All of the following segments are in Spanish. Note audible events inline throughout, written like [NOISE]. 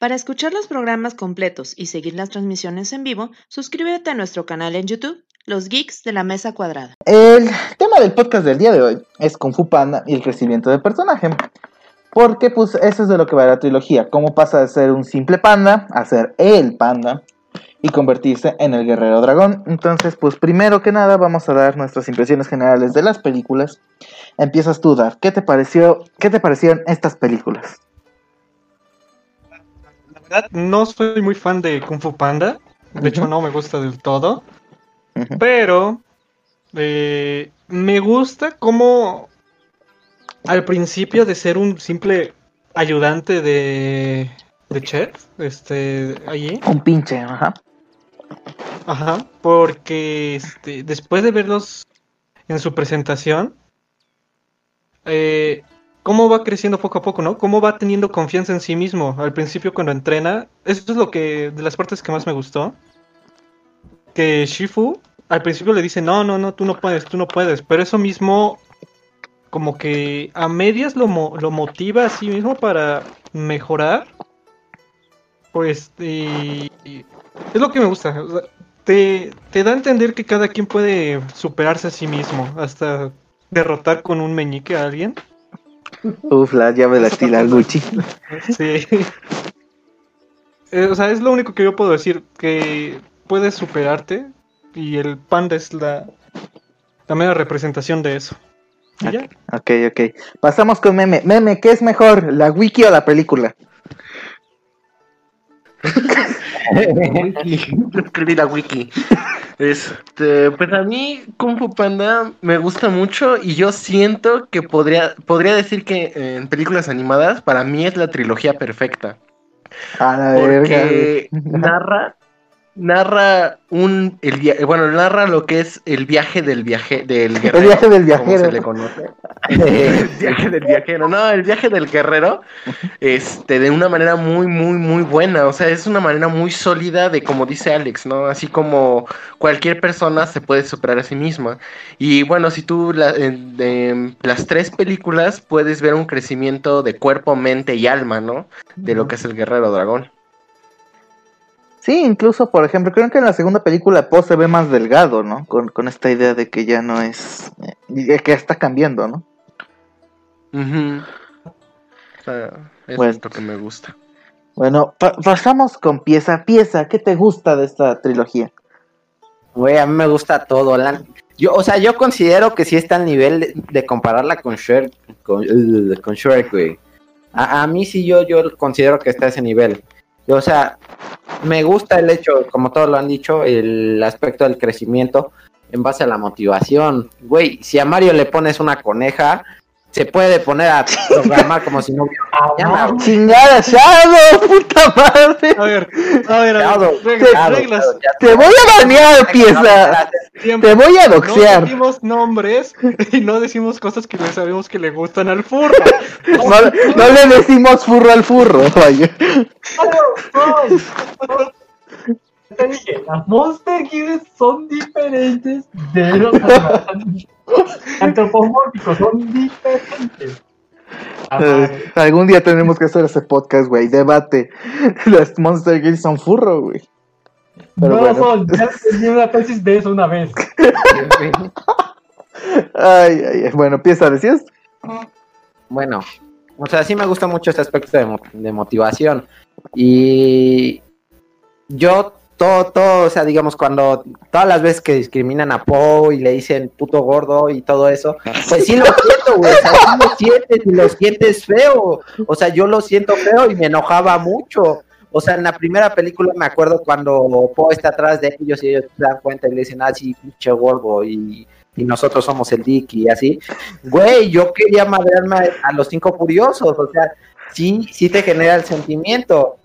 Para escuchar los programas completos y seguir las transmisiones en vivo, suscríbete a nuestro canal en YouTube, Los Geeks de la Mesa Cuadrada. El tema del podcast del día de hoy es Kung Fu Panda y el crecimiento del personaje. Porque pues eso es de lo que va la trilogía, cómo pasa de ser un simple panda a ser el panda y convertirse en el guerrero dragón. Entonces, pues primero que nada vamos a dar nuestras impresiones generales de las películas. Empiezas tú, Dar. ¿Qué te pareció? ¿Qué te parecieron estas películas? No soy muy fan de Kung Fu Panda. De hecho, no me gusta del todo. Pero eh, me gusta como al principio de ser un simple ayudante de, de chef, este, allí. Un pinche, ajá. Ajá, porque este, después de verlos en su presentación, eh, cómo va creciendo poco a poco, ¿no? Cómo va teniendo confianza en sí mismo. Al principio cuando entrena, eso es lo que de las partes que más me gustó. Que Shifu al principio le dice, "No, no, no, tú no puedes, tú no puedes", pero eso mismo como que a medias lo, lo motiva a sí mismo para mejorar. Pues y, es lo que me gusta. te, te da a entender que cada quien puede superarse a sí mismo hasta derrotar con un meñique a alguien. Uf, la llave la estila Gucci. Sí. Eh, o sea, es lo único que yo puedo decir, que puedes superarte y el panda es la, la mera representación de eso. ¿Y ya? Ok, ok. Pasamos con Meme. Meme, ¿qué es mejor, la wiki o la película? [LAUGHS] escribí la wiki. Este, pues a mí Kung Fu Panda me gusta mucho y yo siento que podría, podría decir que en películas animadas para mí es la trilogía perfecta. A la porque narra narra un el bueno narra lo que es el viaje del viaje del guerrero el viaje del viajero se le conoce. El viaje del viajero no el viaje del guerrero este de una manera muy muy muy buena o sea es una manera muy sólida de como dice Alex no así como cualquier persona se puede superar a sí misma. Y bueno si tú la, de las tres películas puedes ver un crecimiento de cuerpo mente y alma no de lo que es el guerrero dragón Sí, incluso, por ejemplo, creo que en la segunda película Poe se ve más delgado, ¿no? Con, esta idea de que ya no es... Eh, que está cambiando, ¿no? es lo que me gusta. Bueno, pasamos con pieza pieza. ¿Qué te gusta de esta trilogía? Güey, a mí me gusta todo. Yo, o sea, yo considero que sí está al nivel de, compararla con Shrek, con, con Shrek, güey. A, a, mí sí yo, yo considero que está a ese nivel. O sea, me gusta el hecho, como todos lo han dicho, el aspecto del crecimiento en base a la motivación. Güey, si a Mario le pones una coneja, se puede poner a programar como si no hubiera mañana. ¡Chingada, Shadow! ¡Puta madre! A ver, a ver, a ver. reglas, te, voy a banear, pieza. Te voy a doxear. No decimos nombres y no decimos cosas que no sabemos que le gustan al furro. no, le decimos furro al furro, vaya. Te dije, las Monster Gears son diferentes de los antropomórficos, son diferentes. Eh, algún día tenemos que hacer ese podcast, güey. Debate. Las Monster Gears son furro, güey. no son, ya tenía una tesis de eso una vez. ay, ay, bueno, empieza, ¿decías? Bueno, o sea, sí me gusta mucho este aspecto de, de motivación. Y yo todo, todo, o sea, digamos, cuando todas las veces que discriminan a Poe y le dicen puto gordo y todo eso, pues sí lo [LAUGHS] siento, güey, o sea, sí lo sientes y lo sientes feo, o sea, yo lo siento feo y me enojaba mucho. O sea, en la primera película me acuerdo cuando Poe está atrás de ellos y ellos se dan cuenta y le dicen, ah, sí, pinche gordo, y, y nosotros somos el Dick y así. Güey, yo quería madrearme a los cinco furiosos, o sea, sí, sí te genera el sentimiento.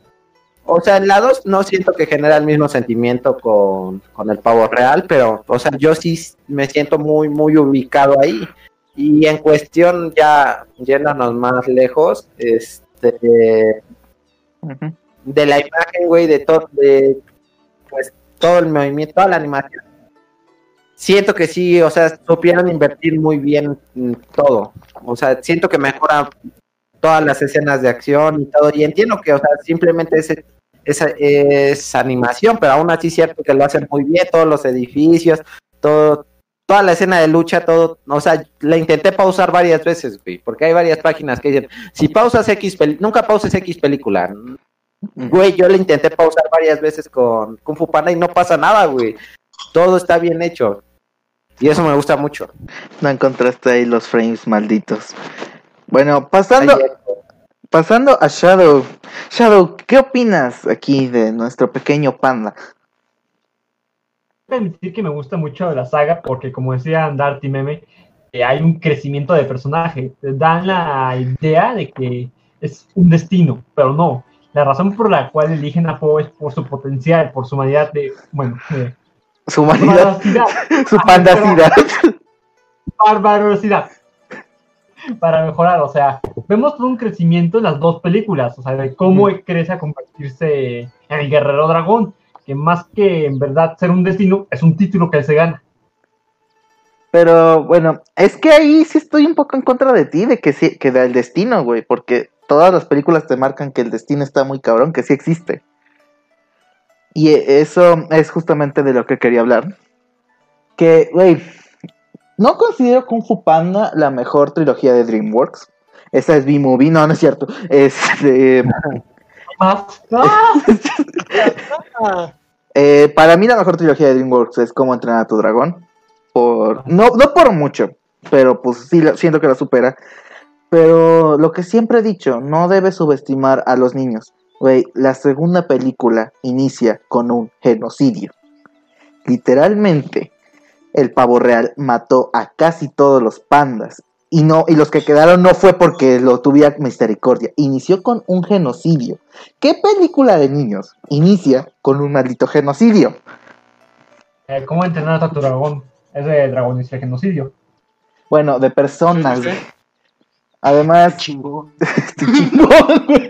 O sea, en la 2 no siento que genera el mismo sentimiento con, el pavo real, pero, o sea, yo sí me siento muy, muy ubicado ahí. Y en cuestión, ya yéndonos más lejos, este, de la imagen, güey, de todo, de, pues, todo el movimiento, toda la animación. Siento que sí, o sea, supieron invertir muy bien todo. O sea, siento que mejora todas las escenas de acción y todo. Y entiendo que, o sea, simplemente es, esa es animación, pero aún así es cierto que lo hacen muy bien, todos los edificios, todo, toda la escena de lucha, todo, o sea, la intenté pausar varias veces, güey, porque hay varias páginas que dicen, si pausas X, nunca pauses X película. Güey, yo la intenté pausar varias veces con Kung Fu Panda y no pasa nada, güey. Todo está bien hecho. Y eso me gusta mucho. No encontraste ahí los frames malditos. Bueno, pasando, pasando a Shadow. Shadow, ¿qué opinas aquí de nuestro pequeño panda? permitir que me gusta mucho la saga porque, como decía Darty Meme, eh, hay un crecimiento de personaje. Te dan la idea de que es un destino, pero no. La razón por la cual eligen a Poe es por su potencial, por su humanidad de, bueno, eh, Su humanidad, [LAUGHS] su pandacidad. barbarosidad. Para mejorar, o sea, vemos todo un crecimiento en las dos películas, o sea, de cómo crece a convertirse en el guerrero dragón, que más que en verdad ser un destino, es un título que él se gana. Pero bueno, es que ahí sí estoy un poco en contra de ti, de que sí, que del destino, güey, porque todas las películas te marcan que el destino está muy cabrón, que sí existe. Y eso es justamente de lo que quería hablar. Que, güey, no considero Kung Fu Panda la mejor trilogía de DreamWorks. Esa es B-Movie, no, no es cierto. Este, [LAUGHS] eh, para mí la mejor trilogía de DreamWorks es Cómo entrenar a tu dragón. Por, no, no por mucho, pero pues sí, siento que la supera. Pero lo que siempre he dicho, no debes subestimar a los niños. Güey, la segunda película inicia con un genocidio. Literalmente, el pavo real mató a casi todos los pandas. Y no, y los que quedaron no fue porque lo tuviera misericordia. Inició con un genocidio. ¿Qué película de niños inicia con un maldito genocidio? Eh, ¿Cómo entrenar a tu dragón? Es de dragón y genocidio. Bueno, de personas. Sí. Además, Chingón. [LAUGHS] este chingón, güey.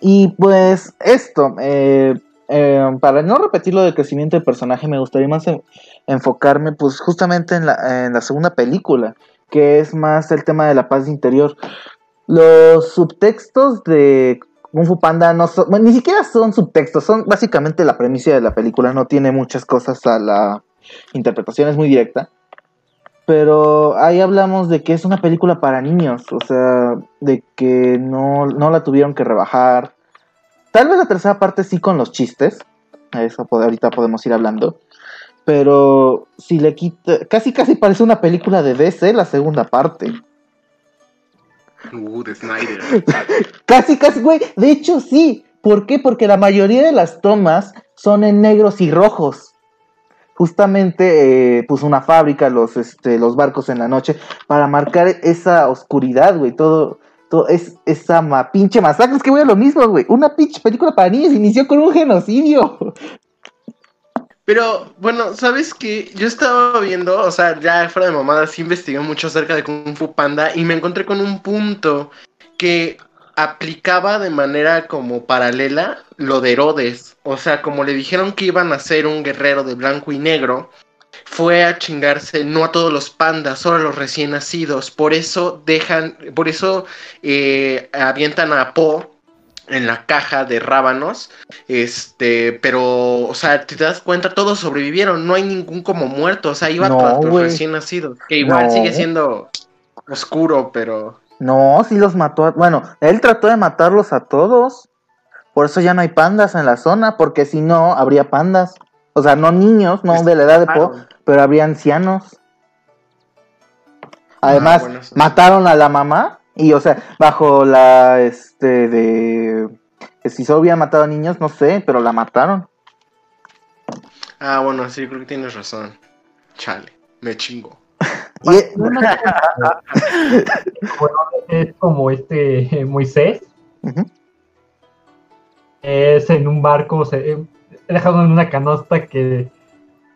y pues esto, eh, eh, para no repetir lo del crecimiento del personaje, me gustaría más en- enfocarme pues justamente en la, segunda película, que es más el tema de la paz interior. Los subtextos de Kung Fu Panda no ni siquiera son subtextos, son básicamente la premisa de la película, no tiene muchas cosas a la interpretación, es muy directa. Pero ahí hablamos de que es una película para niños, o sea, de que no, no la tuvieron que rebajar. Tal vez la tercera parte sí con los chistes, a eso ahorita podemos ir hablando. Pero si le quita, casi casi parece una película de DC la segunda parte. Uh, de Snyder. [LAUGHS] Casi, casi, güey. De hecho, sí. ¿Por qué? Porque la mayoría de las tomas son en negros y rojos. Justamente, eh, pues una fábrica, los, este, los barcos en la noche, para marcar esa oscuridad, güey. Todo, todo es esa ma- pinche masacre. Es que, güey, lo mismo, güey. Una pinche película para niños inició con un genocidio. Pero bueno, ¿sabes qué? Yo estaba viendo, o sea, ya fuera de mamadas, sí investigué mucho acerca de Kung Fu Panda y me encontré con un punto que aplicaba de manera como paralela lo de Herodes. O sea, como le dijeron que iban a ser un guerrero de blanco y negro, fue a chingarse no a todos los pandas, solo a los recién nacidos. Por eso dejan, por eso eh, avientan a Po en la caja de rábanos este, pero, o sea, te das cuenta, todos sobrevivieron, no hay ningún como muerto, o sea, iba No, tras los recién nacidos, que igual No. sigue siendo oscuro, pero... No, sí los mató. a- Bueno, él trató de matarlos a todos. Por eso ya no hay pandas en la zona, porque si no, habría pandas. O sea, no niños, no de la edad de Po, pero habría ancianos. Además, Ah, bueno, sí. mataron a la mamá y, o sea, bajo la, este, de... Que si solo hubieran matado a niños, no sé, pero la mataron. Ah, bueno, sí, creo que tienes razón. Chale, me chingo. [LAUGHS] Y, Bueno, [LAUGHS] es como este [LAUGHS] Moisés, es en un barco, se eh, dejado en una canasta que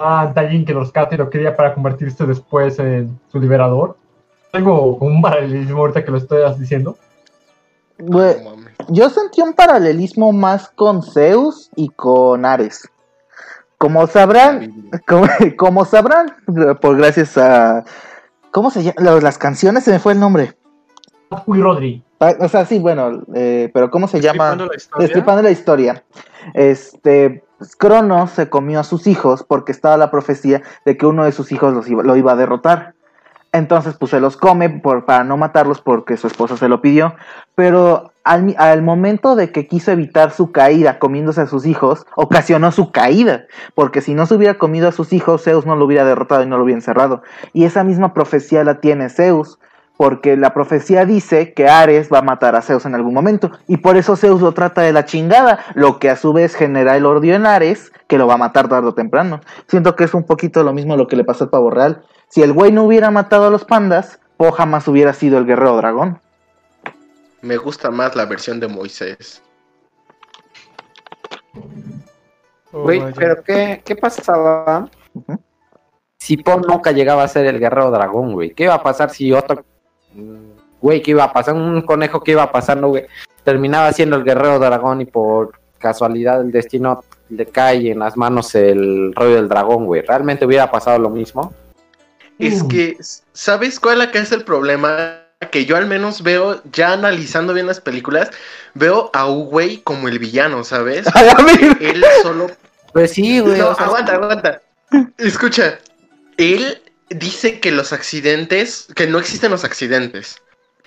ah, de alguien que los rescata y lo quería para convertirse después en su liberador. Como un paralelismo ahorita que lo estoy diciendo. Yo sentí un paralelismo más con Zeus y con Ares. Como sabrán, [LAUGHS] como, como sabrán, por gracias a ¿Cómo se llama? Las canciones se me fue el nombre. Uy, Rodri. Ah, O sea, sí, bueno, eh, pero ¿cómo se llama? La la historia. Este, Cronos se comió a sus hijos porque estaba la profecía de que uno de sus hijos los iba- lo iba a derrotar. Entonces, pues se los come por, para no matarlos porque su esposa se lo pidió. Pero al, al momento de que quiso evitar su caída comiéndose a sus hijos, ocasionó su caída. Porque si no se hubiera comido a sus hijos, Zeus no lo hubiera derrotado y no lo hubiera encerrado. Y esa misma profecía la tiene Zeus. Porque la profecía dice que Ares va a matar a Zeus en algún momento. Y por eso Zeus lo trata de la chingada. Lo que a su vez genera el odio en Ares, que lo va a matar tarde o temprano. Siento que es un poquito lo mismo lo que le pasó al pavo real. Si el güey no hubiera matado a los pandas, Po jamás hubiera sido el guerrero dragón. Me gusta más la versión de Moisés. Oh, Güey, vaya. pero ¿qué, qué pasaba si Po nunca llegaba a ser el guerrero dragón, güey? ¿Qué iba a pasar si otro... Güey, ¿qué iba a pasar? Un conejo que iba pasando, güey. Terminaba siendo el guerrero dragón y por casualidad del destino le cae en las manos el rollo del dragón, güey. ¿Realmente hubiera pasado lo mismo? Es Mm. que, ¿sabes cuál acá es el problema? Que yo al menos veo, ya analizando bien las películas, veo a Uwey como el villano, ¿sabes? [LAUGHS] Él solo Pues sí, güey. No, o sea, aguanta, aguanta. Escucha, él dice que los accidentes, que no existen los accidentes.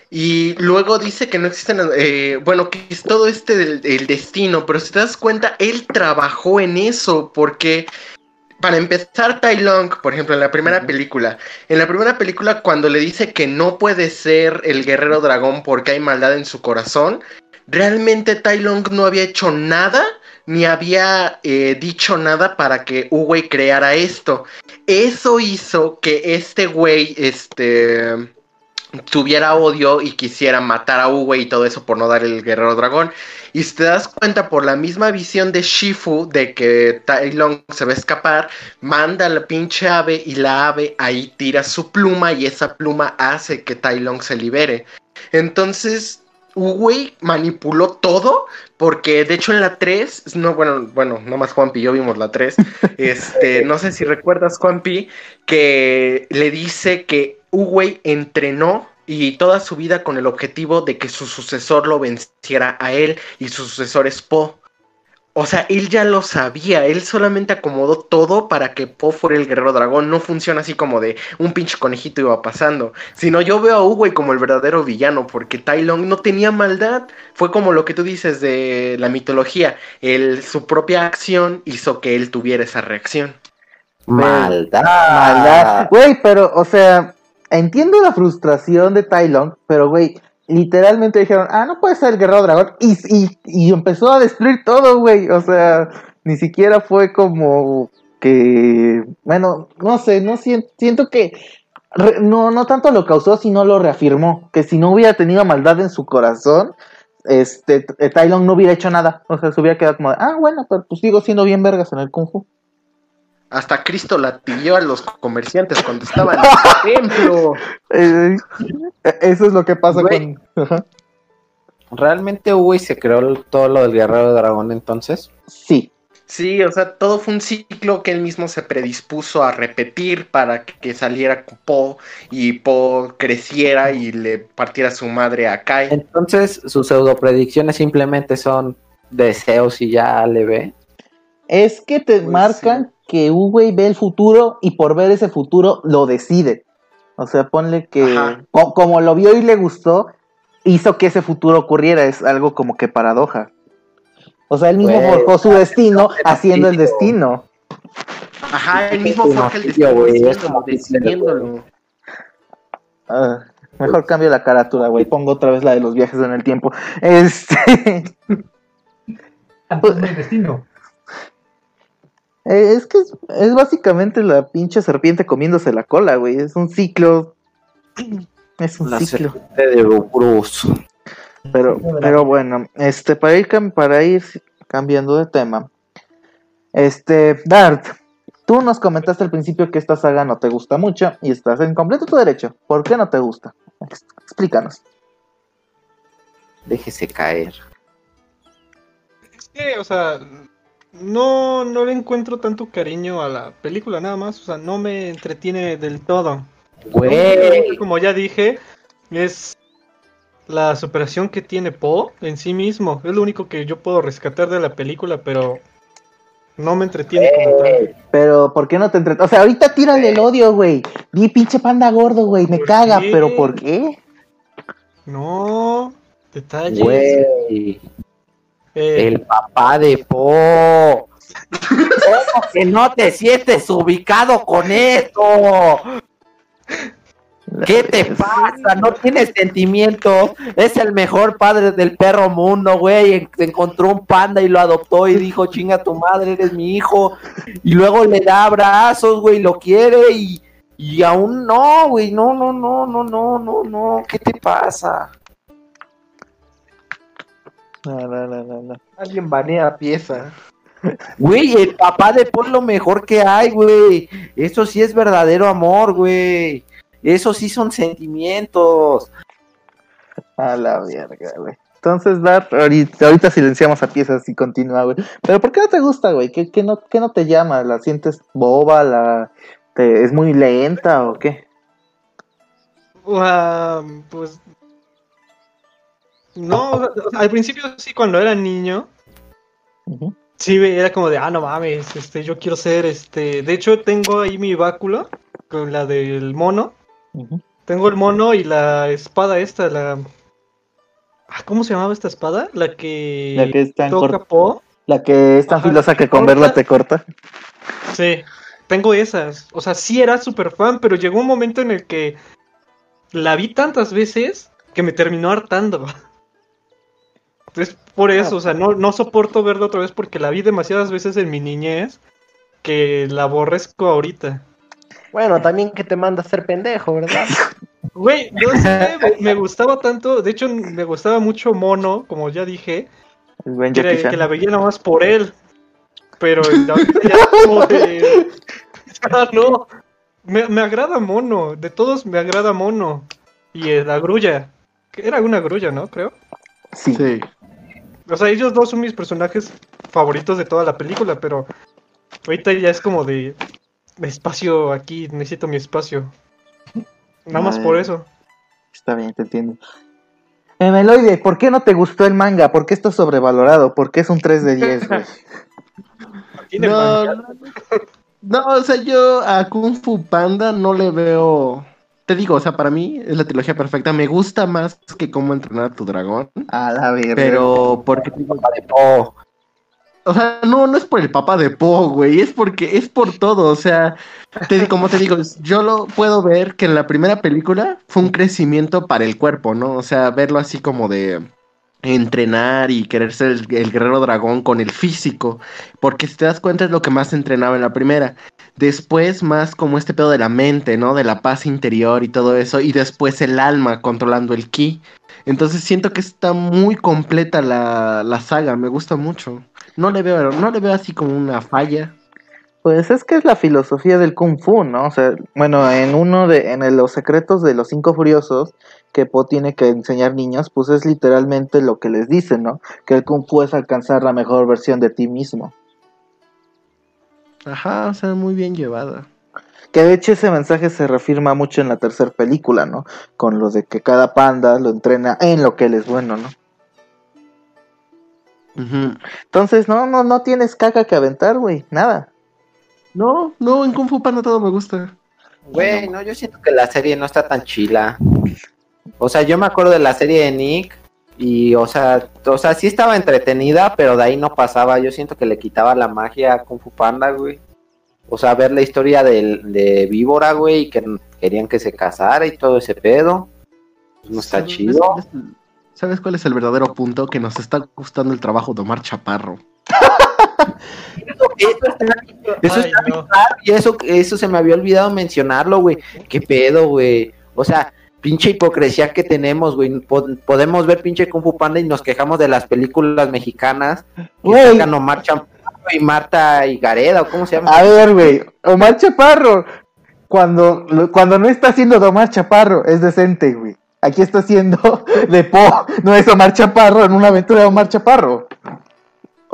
Y luego dice que no existen, eh, bueno, que es todo este del, destino, pero si te das cuenta, él trabajó en eso, porque para empezar, Tai Long, por ejemplo, en la primera película, en la primera película cuando le dice que no puede ser el guerrero dragón porque hay maldad en su corazón, realmente Tai Long no había hecho nada ni había eh, dicho nada para que Uwey creara esto. Eso hizo que este güey, este, tuviera odio y quisiera matar a Uwey y todo eso por no dar el guerrero dragón. Y si te das cuenta por la misma visión de Shifu de que Tai Long se va a escapar, manda a la pinche ave y la ave ahí tira su pluma y esa pluma hace que Tai Long se libere. Entonces, Uwey manipuló todo porque de hecho en la 3, no, bueno, bueno, nomás Juanpi y yo vimos la 3, [LAUGHS] este, no sé si recuerdas Juanpi, que le dice que Uwey entrenó y toda su vida con el objetivo de que su sucesor lo venciera a él y su sucesor es Po. O sea, él ya lo sabía, él solamente acomodó todo para que Po fuera el guerrero dragón. No funciona así como de un pinche conejito iba pasando. Sino yo veo a Uwey como el verdadero villano, porque Tai Long no tenía maldad. Fue como lo que tú dices de la mitología. Él, su propia acción hizo que él tuviera esa reacción. Maldad. Maldad. Güey, pero, o sea, entiendo la frustración de Tai Long, pero, güey, literalmente dijeron, ah, no puede ser el guerrero dragón. Y, y, y empezó a destruir todo, güey. O sea, ni siquiera fue como que, bueno, no sé, no siento, siento que no, no tanto lo causó, sino lo reafirmó. Que si no hubiera tenido maldad en su corazón, este, t- Tai Long no hubiera hecho nada. O sea, se hubiera quedado como, ah, bueno, pero pues sigo siendo bien vergas en el Kung Fu. Hasta Cristo latilló a los comerciantes cuando estaban en el [LAUGHS] templo. Eh, eso es lo que pasa Güey. con. Ajá. ¿Realmente Uwey se creó todo lo del guerrero dragón entonces? Sí. Sí, o sea, todo fue un ciclo que él mismo se predispuso a repetir para que saliera Po y Po creciera y le partiera su madre a Kai. Entonces sus pseudo predicciones simplemente son deseos y ya le ve. Es que te Pues marcan que Uwey ve el futuro y por ver ese futuro lo decide. O sea, ponle que co- como lo vio y le gustó, hizo que ese futuro ocurriera. Es algo como que paradoja. O sea, él mismo Güey, forjó su destino no, haciendo el no, destino. Ajá, él mismo forja el no, destino, güey, es como decidiéndolo. Ah, mejor cambio la carátula, güey. Pongo otra vez la de los viajes en el tiempo. Este. Entonces hay destino. Eh, Es que es, es básicamente la pinche serpiente comiéndose la cola, güey. Es un ciclo. [CLEARS THROAT] Es un La ciclo. serpiente de Bruce. Pero, pero bueno, este, para ir, para ir cambiando de tema. Este, Dart, tú nos comentaste al principio que esta saga no te gusta mucho y estás en completo tu derecho. ¿Por qué no te gusta? Ex- Explícanos. Déjese caer. Es que, o sea, no, no le encuentro tanto cariño a la película, nada más. O sea, no me entretiene del todo. Güey. Como ya dije, es la superación que tiene Po en sí mismo. Es lo único que yo puedo rescatar de la película, pero no me entretiene como tal. Pero, ¿por qué no te entre... O sea, ahorita tírale el odio, güey. Di pinche panda gordo, güey. Me ¿Por caga, qué? pero ¿por qué? No, detalles. Güey. Eh, El papá de Po. ¿Cómo que no te sientes ubicado con esto? ¿Qué te pasa? No tienes sentimientos. Es el mejor padre del perro mundo, güey. En- Encontró un panda y lo adoptó y dijo, chinga tu madre, eres mi hijo. Y luego le da abrazos, güey, lo quiere y, y aún no, güey. No, no, no, no, no, no, no. ¿Qué te pasa? No, no, no, no, no. Alguien banea pieza. Güey, el papá de Paul lo mejor que hay, güey. Eso sí es verdadero amor, güey. Eso sí son sentimientos. A la verga, güey. Entonces, Bart, ahorita, ahorita silenciamos a piezas y continúa, güey. Pero ¿por qué no te gusta, güey? ¿Qué, qué no, ¿Qué no te llama? ¿La sientes boba? ¿La te- ¿Es muy lenta o qué? ah, pues. No, o sea, al principio sí, cuando era niño, sí era como de, ah, no mames, este, yo quiero ser, este. De hecho, tengo ahí mi báculo con la del mono. Tengo el mono y la espada esta, la. Ah, ¿Cómo se llamaba esta espada? La que. La que es tan toca corta. Po. La que es tan Ajá, filosa que con corta. verla te corta. Sí, tengo esas. O sea, sí era súper fan, pero llegó un momento en el que la vi tantas veces que me terminó hartando. [LAUGHS] Entonces, por eso, o sea, no, no soporto verla otra vez porque la vi demasiadas veces en mi niñez que la aborrezco ahorita. Bueno, también que te manda a ser pendejo, ¿verdad? [LAUGHS] Güey, no sé, me, gustaba tanto, de hecho me gustaba mucho Mono, como ya dije, El buen que, que la veía nada más por él. Pero ahorita ya como de... Ya no, me, me agrada Mono, de todos me agrada Mono. Y eh, la grulla, que era una grulla, ¿no? Creo. Sí. Sí. O sea, ellos dos son mis personajes favoritos de toda la película, pero ahorita ya es como de espacio aquí, necesito mi espacio. Nada más por eso. Está bien, te entiendo. Eh, Meloide, ¿por qué no te gustó el manga? ¿Por qué está sobrevalorado? ¿Por qué es un 3 de 10, güey? [LAUGHS] No, no, o sea, yo a Kung Fu Panda no le veo. Te digo, o sea, para mí es la trilogía perfecta. Me gusta más que cómo entrenar a tu dragón. A la verga. Pero porque de Po. O sea, no, no es por el papá de Po, güey, es porque es por todo, o sea, te, como te digo, yo lo puedo ver que en la primera película fue un crecimiento para el cuerpo, ¿no? O sea, verlo así como de entrenar y querer ser el, guerrero dragón con el físico, porque si te das cuenta es lo que más entrenaba en la primera. Después más como este pedo de la mente, ¿no? De la paz interior y todo eso, y después el alma controlando el ki. Entonces siento que está muy completa la, la saga, me gusta mucho. No le veo, no le veo así como una falla. Pues es que es la filosofía del Kung Fu, ¿no? O sea, bueno, en uno de, en los secretos de los cinco furiosos que Po tiene que enseñar niños, pues es literalmente lo que les dicen, ¿no? Que el Kung Fu es alcanzar la mejor versión de ti mismo. Ajá, o sea, muy bien llevada. Que de hecho ese mensaje se reafirma mucho en la tercera película, ¿no? Con lo de que cada panda lo entrena en lo que él es bueno, ¿no? Entonces, no, no, no tienes caca que aventar, güey, nada. No, no, en Kung Fu Panda todo me gusta. Güey, no, yo siento que la serie no está tan chila. O sea, yo me acuerdo de la serie de Nick y, o sea, o sea, sí estaba entretenida, pero de ahí no pasaba. Yo siento que le quitaba la magia a Kung Fu Panda, güey. O sea, ver la historia del- de Víbora, güey, y que querían que se casara y todo ese pedo. Pues no está ¿Sabes- chido. ¿Sabes cuál es el verdadero punto? Que nos está gustando el trabajo de Omar Chaparro. Eso, eso está, [LAUGHS] eso Ay, está no. bien claro, y eso, eso se me había olvidado mencionarlo, güey. ¿Qué pedo, güey? O sea, pinche hipocresía que tenemos, güey. Po- podemos ver pinche Kung Fu Panda y nos quejamos de las películas mexicanas. Güey. sacan Omar Chaparro y Marta Higareda, ¿o cómo se llama? A ver, güey, Omar Chaparro, cuando, cuando no está haciendo de Omar Chaparro, es decente, güey. Aquí está haciendo [LAUGHS] de Po, no es Omar Chaparro en una aventura de Omar Chaparro.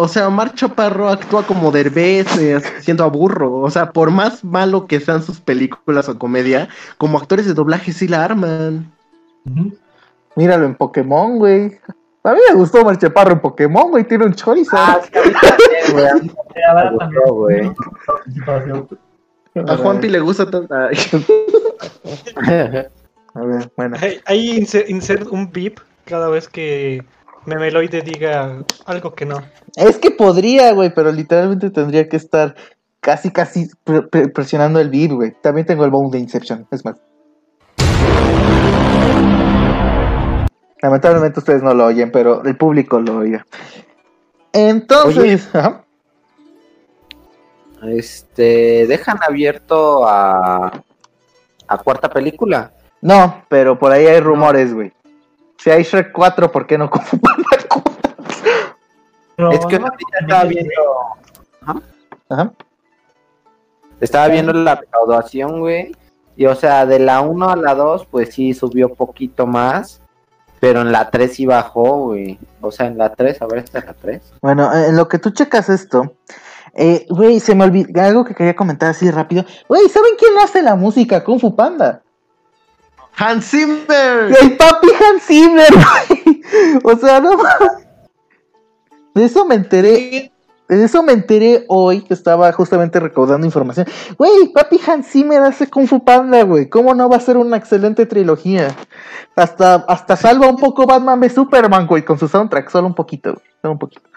O sea, Omar Chaparro actúa como Derbez, eh, siendo a burro. O sea, por más malo que sean sus películas o comedia, como actores de doblaje sí la arman. Míralo en Pokémon, güey. A mí me gustó Omar Chaparro en Pokémon, güey. Tiene un Charizard. Ah, es que a güey. Eh, Juanpi le gusta tanto. A ver, bueno. Ahí, ahí inse- insert un beep cada vez que Memeloide diga algo que no. Es que podría, güey, pero literalmente tendría que estar casi, casi pre- pre- presionando el beat, güey. También tengo el bound de Inception, es más. Lamentablemente ustedes no lo oyen, pero el público lo oiga. Entonces, ajá. Este, dejan abierto a, a cuarta película. no, pero por ahí hay rumores, güey. Si hay Shrek 4, ¿por qué no Kung [LAUGHS] Fu Panda 4? Pero es que no, estaba viendo, Ajá. estaba viendo la recaudación, güey. Y o sea, de la 1 a la 2, pues sí subió poquito más. Pero en la 3 sí bajó, güey. O sea, en la 3, a ver, esta es la 3. Bueno, en lo que tú checas esto, eh, güey, se me olvidó algo que quería comentar así rápido. Güey, ¿saben quién hace la música Kung Fu Panda? Hans Zimmer. El papi Hans Zimmer, güey. O sea, no mames. De eso me enteré. De eso me enteré hoy que estaba justamente recaudando información. Güey, papi Hans Zimmer hace Kung Fu Panda, güey. ¿Cómo no va a ser una excelente trilogía? Hasta, hasta salva un poco Batman v Superman, güey, con su soundtrack. Solo un poquito, güey. Solo un poquito.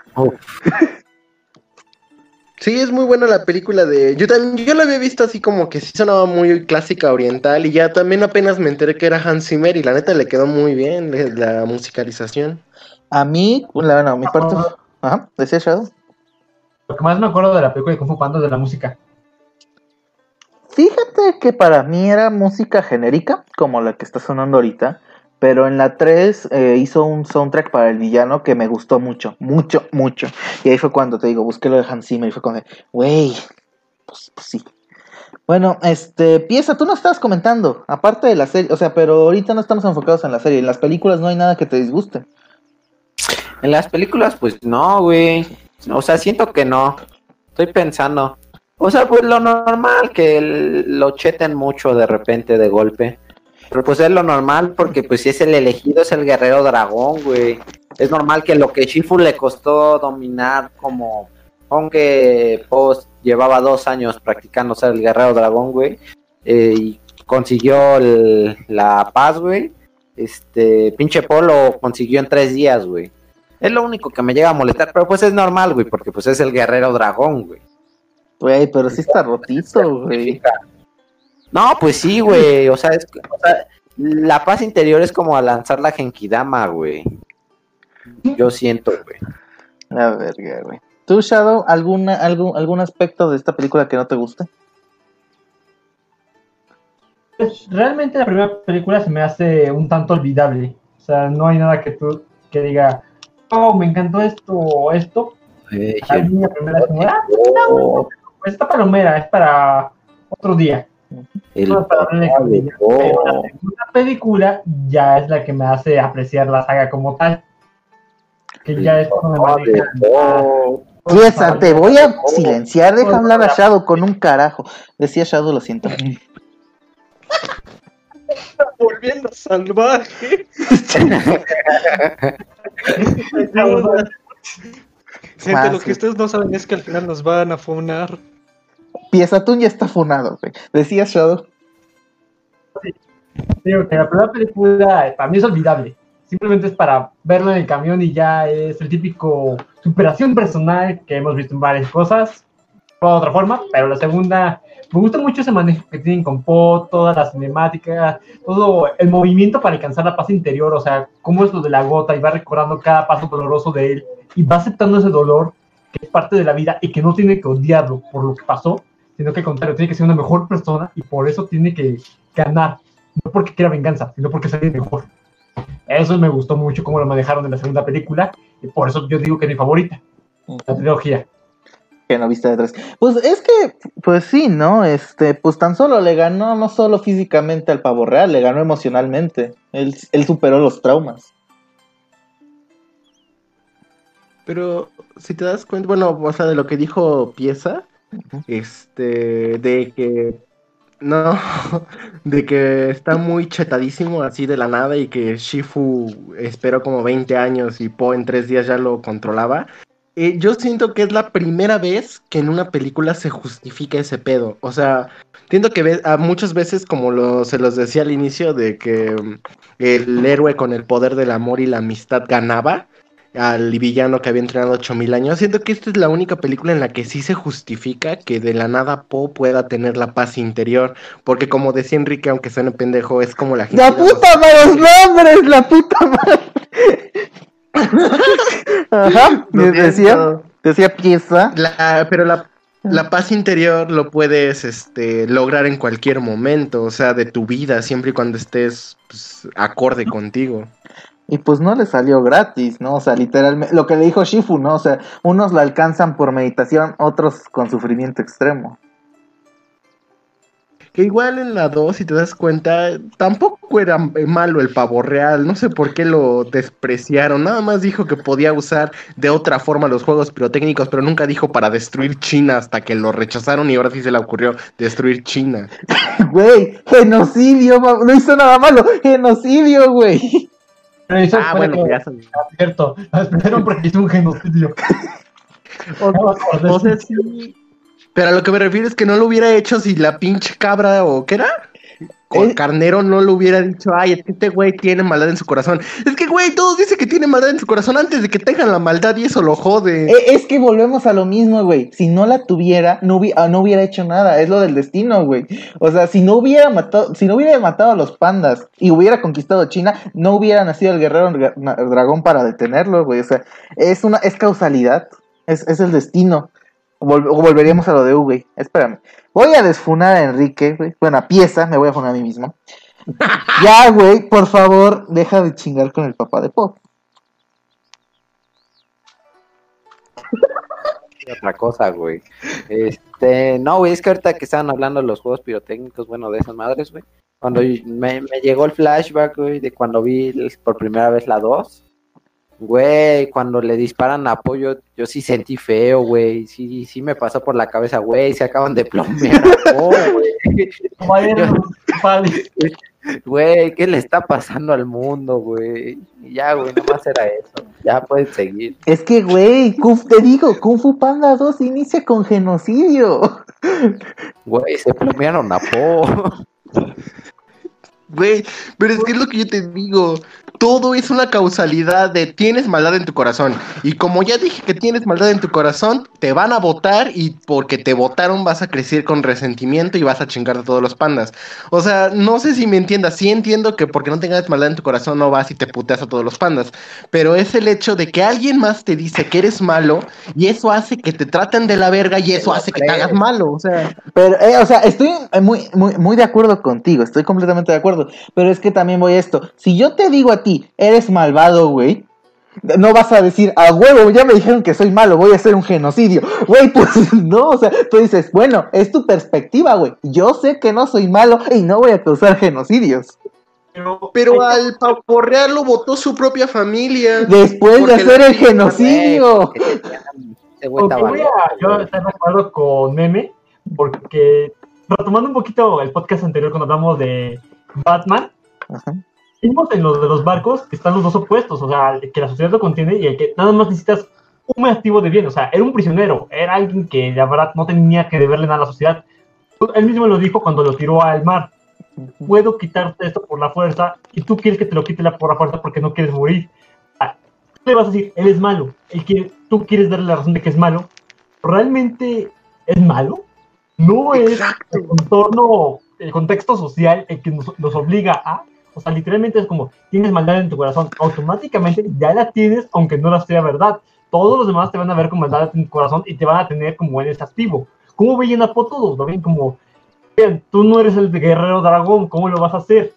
Sí, es muy buena la película de. Yo también, yo la había visto así como que sí sonaba muy clásica oriental. Y ya también apenas me enteré que era Hans Zimmer. Y la neta le quedó muy bien la musicalización. A mí, la, bueno, mi parte. Ajá, decía Shadow. Lo que más me acuerdo de la película de Kung Fu Panda es de la música. Fíjate que para mí era música genérica, como la que está sonando ahorita, pero en la 3 eh, hizo un soundtrack para el villano que me gustó mucho, mucho, mucho. Y ahí fue cuando te digo, busqué lo de Hans Zimmer y fue cuando, güey, pues, pues sí. Bueno, este, pieza, tú no estabas comentando, aparte de la serie, o sea, pero ahorita no estamos enfocados en la serie, en las películas no hay nada que te disguste. En las películas, pues no, güey. O sea, siento que no. Estoy pensando. O sea, pues lo normal, que lo cheten mucho de repente, de golpe. Pero pues es lo normal porque pues si es el elegido, es el guerrero dragón, güey. Es normal que lo que Shifu le costó dominar como... Aunque Post llevaba dos años practicando ser el guerrero dragón, güey. eh, y consiguió el- la paz, güey. Este, pinche Polo consiguió en tres días, güey. Es lo único que me llega a molestar, pero pues es normal, güey, porque pues es el guerrero dragón, güey. Güey, pero sí está rotito, güey. No, pues sí, güey. O sea, es, o sea, la paz interior es como a lanzar la Genkidama, güey. Yo siento, güey. La verga, güey. ¿Tú, Shadow, alguna, algún, algún aspecto de esta película que no te guste? Pues, realmente la primera película se me hace un tanto olvidable. O sea, no hay nada que tú que diga, oh, me encantó esto o esto. A mí la primera es como, ah, Oh, pues esta palomera es para otro día. El No, la segunda película ya es la que me hace apreciar la saga como tal. Que ya es cuando me oh. Pieza, te voy a silenciar, deja hablar a Shadow con un carajo. Decía Shadow, lo siento. [LAUGHS] Volviendo salvaje. [LAUGHS] Gente, Más, lo que ustedes no saben es que al final nos van a funar. Pieza, tú ya está funado, güey. Decía Shadow. Digo que la primera película eh, para mí es olvidable. Simplemente es para verlo en el camión y ya es el típico superación personal que hemos visto en varias cosas. De otra forma, pero la segunda, me gusta mucho ese manejo que tienen con Po, toda la cinemática, todo el movimiento para alcanzar la paz interior, o sea, cómo es lo de la gota y va recordando cada paso doloroso de él y va aceptando ese dolor que es parte de la vida y que no tiene que odiarlo por lo que pasó, sino que al contrario, tiene que ser una mejor persona y por eso tiene que ganar no porque quiera venganza, sino porque sale mejor. Eso me gustó mucho cómo lo manejaron en la segunda película, y por eso yo digo que es mi favorita, la trilogía. Que no viste detrás. Pues es que, pues sí, ¿no? Este, pues tan solo le ganó, no solo físicamente al pavo real, le ganó emocionalmente. Él, él superó los traumas. Pero si te das cuenta, bueno, o sea, de lo que dijo Pieza, este, de que no, [LAUGHS] de que está muy chetadísimo así de la nada y que Shifu esperó como 20 años y Po en tres días ya lo controlaba. Eh, yo siento que es la primera vez que en una película se justifica ese pedo. O sea, siento que ve- a muchas veces, como lo, se los decía al inicio, de que mm, el héroe con el poder del amor y la amistad ganaba al villano que había entrenado 8000 años. Siento que esta es la única película en la que sí se justifica que de la nada Po pueda tener la paz interior. Porque como decía Enrique, aunque suene pendejo, es como la gente. ¡La puta madre, los nombres! ¡La puta madre! [LAUGHS] Ajá, decía, decía pieza. La- pero la, la paz interior lo puedes este, lograr en cualquier momento, o sea, de tu vida, siempre y cuando estés pues, acorde contigo. Y pues no le salió gratis, ¿no? O sea, literalmente, lo que le dijo Shifu, ¿no? O sea, unos la alcanzan por meditación, otros con sufrimiento extremo. Que igual en la 2, si te das cuenta, tampoco era malo el pavo real. No sé por qué lo despreciaron. Nada más dijo que podía usar de otra forma los juegos pirotécnicos, pero nunca dijo para destruir China hasta que lo rechazaron y ahora sí se le ocurrió destruir China. [LAUGHS] Güey, genocidio, no hizo nada malo, genocidio, güey. Eso Ah, bueno, que- ya sabes. ah, cierto. [LAUGHS] La despidieron porque hizo un genocidio. O [LAUGHS] sea, sí. Pero a lo que me refiero es que no lo hubiera hecho si la pinche cabra o ¿qué era? Eh. carnero no lo hubiera dicho, ay, es que este güey tiene maldad en su corazón. Es que, güey, todos dicen que tiene maldad en su corazón antes de que tengan la maldad y eso lo jode. E- Es que volvemos a lo mismo, güey. Si no la tuviera, no, hubi- ah, no hubiera hecho nada. Es lo del destino, güey. O sea, si no hubiera matado, si no hubiera matado a los pandas y hubiera conquistado China, no hubiera nacido el guerrero dragón para detenerlo, güey. O sea, es una, es causalidad. Es, es el destino. Vol- volveríamos a lo de U, güey. Espérame. Voy a desfunar a Enrique, güey. Bueno, a pieza, me voy a funar a mí mismo. [LAUGHS] ya, güey, por favor, deja de chingar con el papá de Pop. otra cosa, güey. Este, no, güey, es que ahorita que estaban hablando de los juegos pirotécnicos, bueno, de esas madres, güey. Cuando me, me llegó el flashback, güey, de cuando vi por primera vez la 2. Güey, cuando le disparan a apoyo, yo sí sentí feo, güey. Sí, sí me pasó por la cabeza, güey. Se acaban de plomear [LAUGHS] Po, [LAUGHS] güey. ¿qué le está pasando al mundo, güey? Ya, güey, nomás era eso. Ya puedes seguir. Es que, güey, Kung- te digo, Kung Fu Panda 2 inicia con genocidio. Güey, se plomearon a Po. [LAUGHS] Güey, pero es que es lo que yo te digo. Todo es una causalidad de tienes maldad en tu corazón. Y como ya dije que tienes maldad en tu corazón, te van a votar y porque te votaron vas a crecer con resentimiento y vas a chingar a todos los pandas. O sea, no sé si me entiendas. Sí entiendo que porque no tengas maldad en tu corazón no vas y te puteas a todos los pandas. Pero es el hecho de que alguien más te dice que eres malo y eso hace que te traten de la verga y eso hace que te hagas malo. O sea, Pero, eh, o sea, estoy muy, muy, muy de acuerdo contigo, estoy completamente de acuerdo. Pero es que también voy a esto. Si yo te digo a ti, eres malvado, güey. No vas a decir, a huevo, ya me dijeron que soy malo, voy a hacer un genocidio. [LAUGHS] Güey, pues no, o sea, tú dices, bueno, es tu perspectiva, güey. Yo sé que no soy malo y no voy a causar genocidios. Pero, pero al pavo real lo votó su propia familia. Después de hacer el genocidio. Güey Aunque estaba voy a yo estar de acuerdo con Meme, porque retomando un poquito el podcast anterior cuando hablamos de Batman, Ajá. vimos en los de los barcos que están los dos opuestos, o sea, el que la sociedad lo contiene y el que nada más necesitas un activo de bien, o sea, era un prisionero, era alguien que la verdad no tenía que deberle nada a la sociedad. Él mismo lo dijo cuando lo tiró al mar. Puedo quitarte esto por la fuerza y tú quieres que te lo quite por la fuerza porque no quieres morir. Ah, Tú le vas a decir, él es malo, él quiere, tú quieres darle la razón de que es malo. ¿Realmente es malo? No es el contorno, el contexto social el que nos, obliga a, o sea, literalmente es como, tienes maldad en tu corazón, automáticamente ya la tienes, aunque no la sea verdad. Todos los demás te van a ver con maldad en tu corazón y te van a tener como eres activo. ¿Cómo veían a todos? Lo ven como, "Vean, tú no eres el guerrero dragón, ¿cómo lo vas a hacer?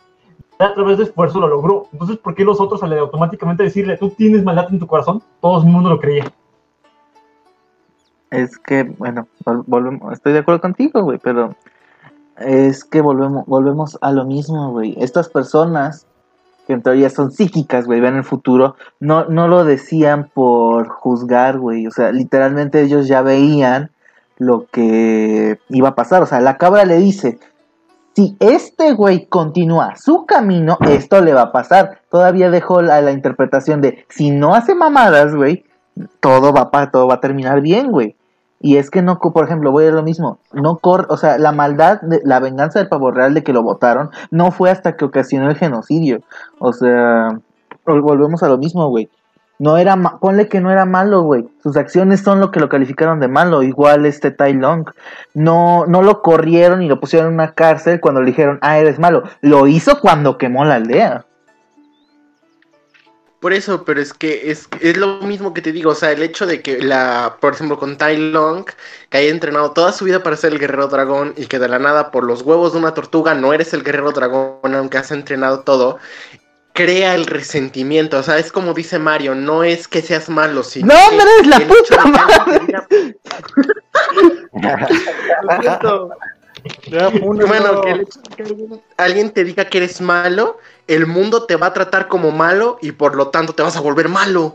A través de esfuerzo lo logró. Entonces, ¿por qué los otros al automáticamente decirle, tú tienes maldad en tu corazón? Todo el mundo lo creía. Es que, bueno, vol- volvemos, estoy de acuerdo contigo, güey, pero es que volvemos, volvemos a lo mismo, güey. Estas personas que en teoría son psíquicas, güey, ven el futuro, no, no lo decían por juzgar, güey. O sea, literalmente ellos ya veían lo que iba a pasar. O sea, la cabra le dice, si este güey continúa su camino, esto le va a pasar. Todavía dejó la, interpretación de, si no hace mamadas, güey, todo va, pa- todo va a terminar bien, güey. Y es que no, por ejemplo, voy a lo mismo, no corre, o sea, la maldad, de, la venganza del pavo real de que lo votaron, no fue hasta que ocasionó el genocidio. O sea, vol- volvemos a lo mismo, güey. No era, ma- ponle que no era malo, güey. Sus acciones son lo que lo calificaron de malo. Igual este Tai Long. No, no lo corrieron y lo pusieron en una cárcel cuando le dijeron, ah, eres malo. Lo hizo cuando quemó la aldea. Por eso, pero es que es, es lo mismo que te digo, o sea, el hecho de que la, por ejemplo, con Tai Long, que haya entrenado toda su vida para ser el guerrero dragón y que de la nada por los huevos de una tortuga no eres el guerrero dragón, aunque has entrenado todo, crea el resentimiento, o sea, es como dice Mario, no es que seas malo, sino ¡No, que hombre, es la puta madre! [LAUGHS] Bueno, que el que alguien, te diga que eres malo, el mundo te va a tratar como malo y por lo tanto te vas a volver malo.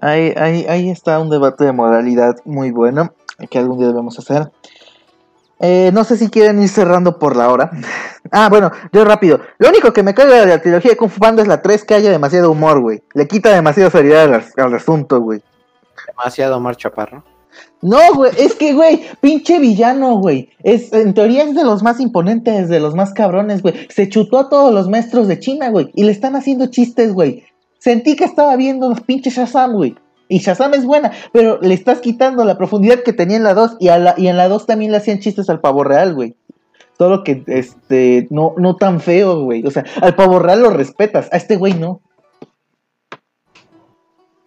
Ahí, ahí, ahí está un debate de moralidad muy bueno que algún día debemos hacer. Eh, no sé si quieren ir cerrando por la hora. [LAUGHS] Ah, bueno, yo rápido. Lo único que me caga de la trilogía de Kung Fu Panda es la 3 que haya demasiado humor, güey. Le quita demasiada seriedad al, al asunto, güey. Demasiado Omar Chaparro. No, güey, es que, güey, pinche villano, güey. Es, en teoría es de los más imponentes, de los más cabrones, güey. Se chutó a todos los maestros de China, güey. Y le están haciendo chistes, güey. Sentí que estaba viendo los pinches Shazam, güey. Y Shazam es buena, pero le estás quitando la profundidad que tenía en la 2. Y, a la, y en la 2 también le hacían chistes al pavo real, güey. Solo que, este, no, no tan feo, güey. O sea, al pavo real lo respetas, a este güey no.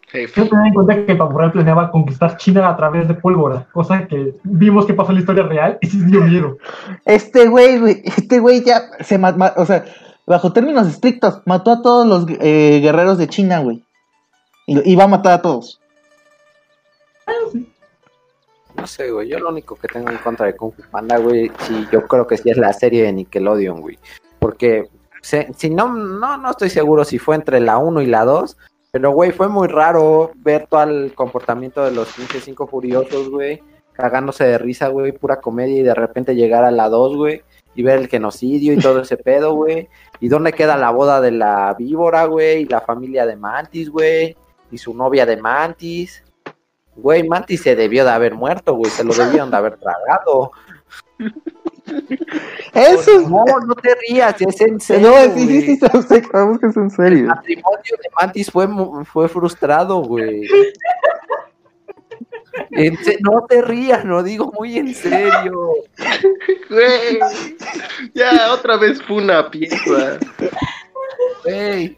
Jefe. Quiero tener en cuenta que Pavorreal planeaba conquistar China a través de pólvora, cosa que vimos que pasó en la historia real y sí dio miedo. Este güey, güey, este güey ya se mató, o sea, bajo términos estrictos, mató a todos los eh, guerreros de China, güey. Y, y va a matar a todos. No sé, güey. Yo lo único que tengo en contra de Kung Fu Panda, güey, sí, yo creo que sí es la serie de Nickelodeon, güey. Porque se- si no, no, no estoy seguro si fue entre la 1 y la 2. Pero, güey, fue muy raro ver todo el comportamiento de los pinches cinco furiosos, güey. Cagándose de risa, güey, pura comedia. Y de repente llegar a la 2, güey. Y ver el genocidio y todo ese [LAUGHS] pedo, güey. ¿Y dónde queda la boda de la víbora, güey? Y la familia de Mantis, güey. Y su novia de Mantis. Güey, Mantis se debió de haber muerto, güey. Se lo debieron de haber tragado. [LAUGHS] Eso es. No, no te rías, es en [LAUGHS] serio. No, sí, sí, sí, sabemos- sabemos que es en El serio. matrimonio de Mantis fue, fue frustrado, güey. No te rías, lo digo muy en serio. Güey, ya otra vez fue una pieza. Güey,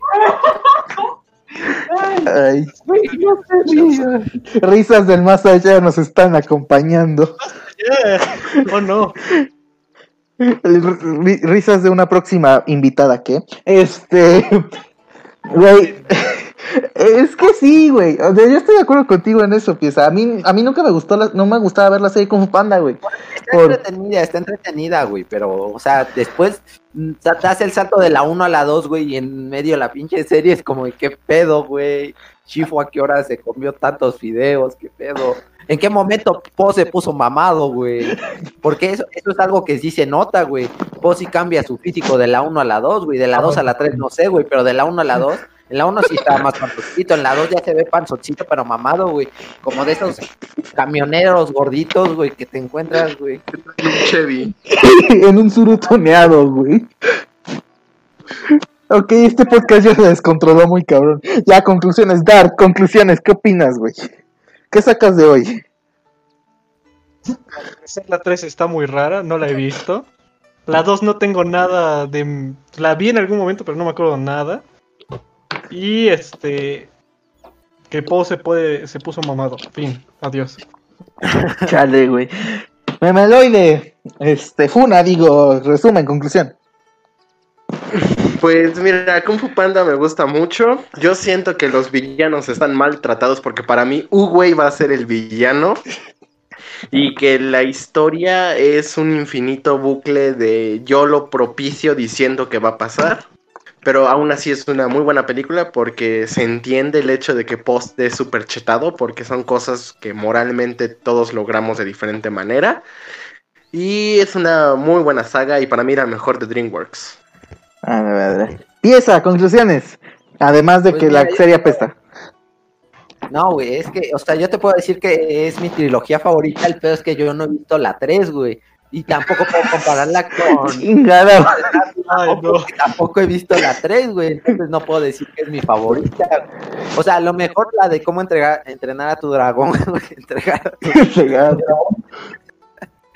Ay, güey, no te rías. risas del más allá nos están acompañando. [LAUGHS] Oh, no. Ri- Risas de una próxima invitada, ¿qué? Este. [LAUGHS] Güey. Es que sí, güey. O sea, yo estoy de acuerdo contigo en eso, pieza. A mí, a mí nunca me gustó, la- no me gustaba ver la serie Kung Fu Panda, güey. Está Por- entretenida, está entretenida, güey, pero, o sea, después mm, das el salto de la 1 a la 2, güey, y en medio la pinche serie es como, ¿qué pedo, güey? Chifu, ¿a qué hora se comió tantos fideos? ¿Qué pedo? ¿En qué momento Po se puso mamado, güey? Porque eso, eso es algo que sí se nota, güey. Po sí cambia su físico de la 1 a la 2, güey, de la 2 a la 3 no sé, güey, pero de la 1 a la 2, en la 1 sí estaba más panzoncito, en la 2 ya se ve panzoncito, pero mamado, güey. Como de esos camioneros gorditos, güey, que te encuentras, güey. Un Chevy. [LAUGHS] en un surutoneado, güey. Ok, este podcast ya se descontroló muy cabrón. Ya, conclusiones, Dark, conclusiones, ¿qué opinas, güey? ¿Qué sacas de hoy? La 3 está muy rara, no la he visto. La 2 no tengo nada de... La vi en algún momento, pero no me acuerdo nada. Y este... Que Po se, puede, se puso mamado. Fin, adiós. [LAUGHS] Chale, güey. Memeloide, este, Funa, digo, resumen, conclusión. Pues mira, Kung Fu Panda me gusta mucho. Yo siento que los villanos están maltratados porque para mí Uwei va a ser el villano. y que la historia es un infinito bucle de yo lo propicio diciendo que va a pasar. Pero aún así es una muy buena película porque se entiende el hecho de que Post es súper chetado porque son cosas que moralmente todos logramos de diferente manera. Y es una muy buena saga y para mí la mejor de DreamWorks. A ver, a ver. Pieza, conclusiones. Además de Pues que mira, la serie apesta. No, güey, es que, o sea, yo te puedo decir que es mi trilogía favorita, el peor es que yo no he visto la 3, güey. Y tampoco puedo compararla [LAUGHS] con... Chingada. Ay, no. porque tampoco he visto la 3, güey, entonces no puedo decir que es mi favorita. O sea, a lo mejor la de cómo entregar, entrenar a tu dragón, [LAUGHS] güey, entregar a tu-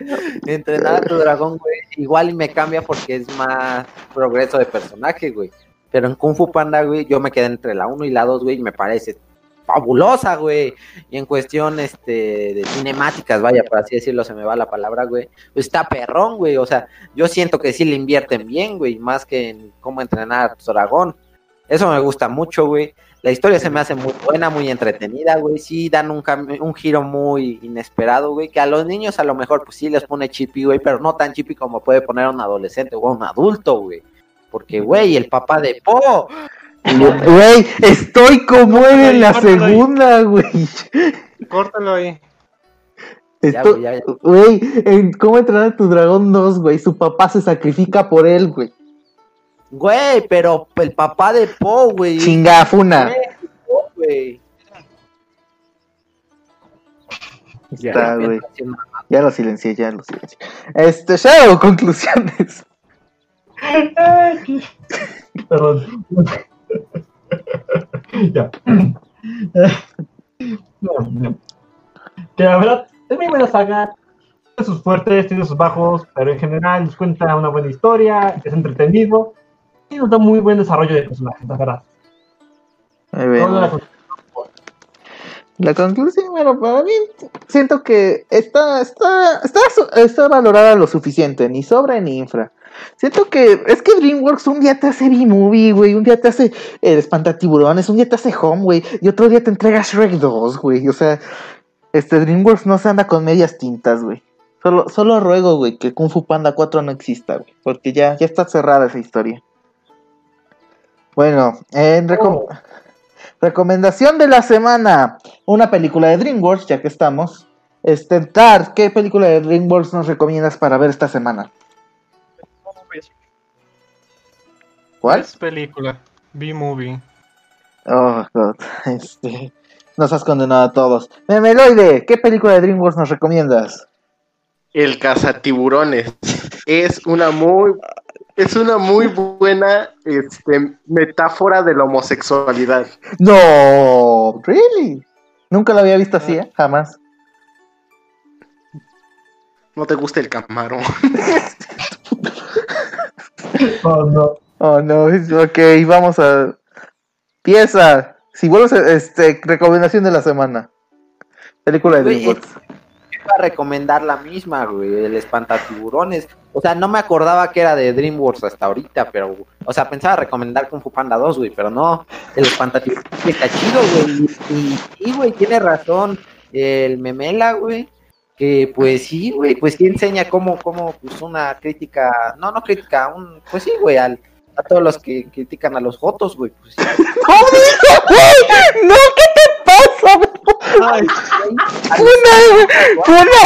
[LAUGHS] entrenar a tu dragón, güey, igual y me cambia porque es más progreso de personaje, güey. Pero en Kung Fu Panda, güey, yo me quedé entre la 1 y la 2, güey, y me parece fabulosa, güey. Y en cuestión este de cinemáticas, vaya, por así decirlo, se me va la palabra, güey. Pues está perrón, güey. O sea, yo siento que sí le invierten bien, güey, más que en cómo entrenar a dragón. Eso me gusta mucho, güey. La historia se me hace muy buena, muy entretenida, güey. Sí, dan un, un giro muy inesperado, güey. Que a los niños a lo mejor, pues sí les pone chippy, güey, pero no tan chippy como puede poner a un adolescente o a un adulto, güey. Porque, güey, el papá de Po, Güey, estoy como él en la segunda, güey. Córtalo ahí. Esto- güey, en cómo entrenar a tu dragón 2, güey. Su papá se sacrifica por él, güey. güey, pero el papá de Po, güey. Chingafuna. Güey. Está, güey. Ya lo silencié, ya lo silencié. Este, Shadow, conclusiones. [LAUGHS] Perdón. Ya. No, no. Que la verdad es muy buena saga. Tiene sus fuertes, tiene sus bajos, pero en general nos cuenta una buena historia, es entretenido y nos da muy buen desarrollo de personajes, la verdad. Muy bien, Toda la güey. La conclusión, bueno, para mí siento que está, está, está, está valorada lo suficiente, ni sobra ni infra. Siento que es que DreamWorks un día te hace B-Movie, güey, un día te hace el Espantatiburones, un día te hace Home, güey, y otro día te entrega Shrek 2, güey. O sea, este DreamWorks no se anda con medias tintas, güey. Solo, solo ruego, güey, que Kung Fu Panda 4 no exista, güey, porque ya, ya está cerrada esa historia. Bueno, en recom- Oh. Recomendación de la semana. Una película de DreamWorks, ya que estamos. Este, Tar, ¿qué película de DreamWorks nos recomiendas para ver esta semana? ¿Cuál? Es película. B-movie. Oh, God. [LAUGHS] Este, nos has condenado a todos. Memeloide, ¿qué película de DreamWorks nos recomiendas? El cazatiburones es una muy es una muy buena este, metáfora de la homosexualidad. No, really. Nunca la había visto así, ¿eh? Jamás. No te gusta el camarón. [LAUGHS] Oh, no. Oh, no, es- ok, vamos a... Pieza. Si vuelves, a- este, recomendación de la semana. Película de DreamWorks. Iba a recomendar la misma, güey, el espantatiburones. O sea, no me acordaba que era de DreamWorks hasta ahorita, pero, o sea, pensaba recomendar Kung Fu Panda 2, güey, pero no, el espantatiburones está chido, güey. Y sí, güey, tiene razón el Memela, güey, que pues sí, güey, pues sí enseña cómo, cómo, pues una crítica, no, no crítica, un, pues sí, güey, al, a todos los que critican a los jotos, güey, pues sí. ¡No, qué te pasa! Ay, ¡Funa, güey! ¡Funa!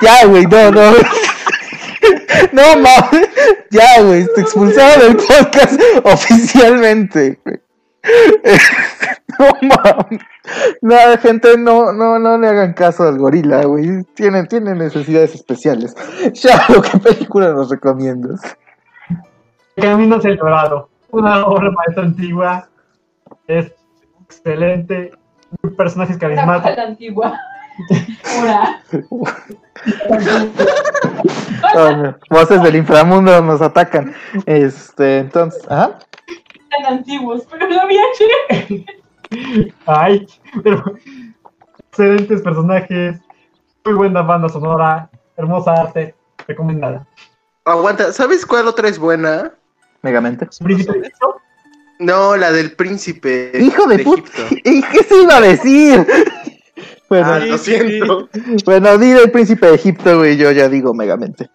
ya, güey, no, no. No, mames. Ya, güey, te expulsaron del podcast oficialmente, güey. No, mames. No, gente, no, no, no le hagan caso al gorila, güey. Tienen, tienen necesidades especiales. Shadow, ¿qué película nos recomiendas? Camino hacia el Dorado. Una obra maestra antigua. Es excelente. Personajes La carismáticos. cual antigua. Una. Oh. Voces del inframundo nos atacan. Este, entonces, ¿ah? Tan antiguos, pero no había. Ay, pero excelentes personajes. Muy buena banda sonora. Hermosa arte. Recomendada. Aguanta, ¿sabes cuál otra es buena? Megamente. Príncipe de Egipto. No, la del príncipe Hijo de puta. Egipto. [LAUGHS] ¿Y qué se iba a decir? [LAUGHS] Bueno, Ah, lo siento. bueno, di del príncipe de Egipto, güey, yo ya digo Megamente.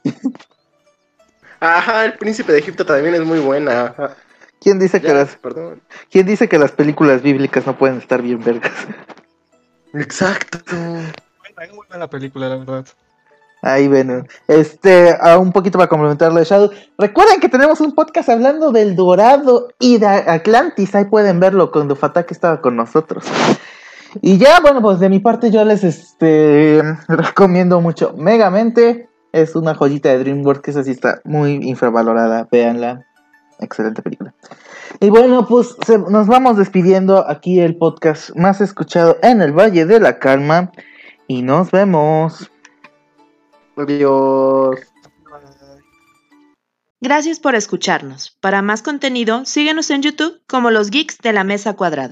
Ajá, el príncipe de Egipto también es muy buena. Ajá. ¿Quién dice que Ya, las perdón. quién dice que las películas bíblicas no pueden estar bien vergas? Exacto. Es muy buena película, la verdad. Ahí ven. Este, a un poquito para complementar lo de Shadow. Recuerden que tenemos un podcast hablando del Dorado y de Atlantis. Ahí pueden verlo cuando Fatake estaba con nosotros. Y ya, bueno, pues de mi parte yo les este recomiendo mucho Megamente. Es una joyita de DreamWorks esa sí está muy infravalorada. Véanla. Excelente película. Y bueno, pues nos vamos despidiendo aquí el podcast más escuchado en el Valle de la Calma. Y nos vemos. Adiós. Gracias por escucharnos. Para más contenido, síguenos en YouTube como los Geeks de la Mesa Cuadrada.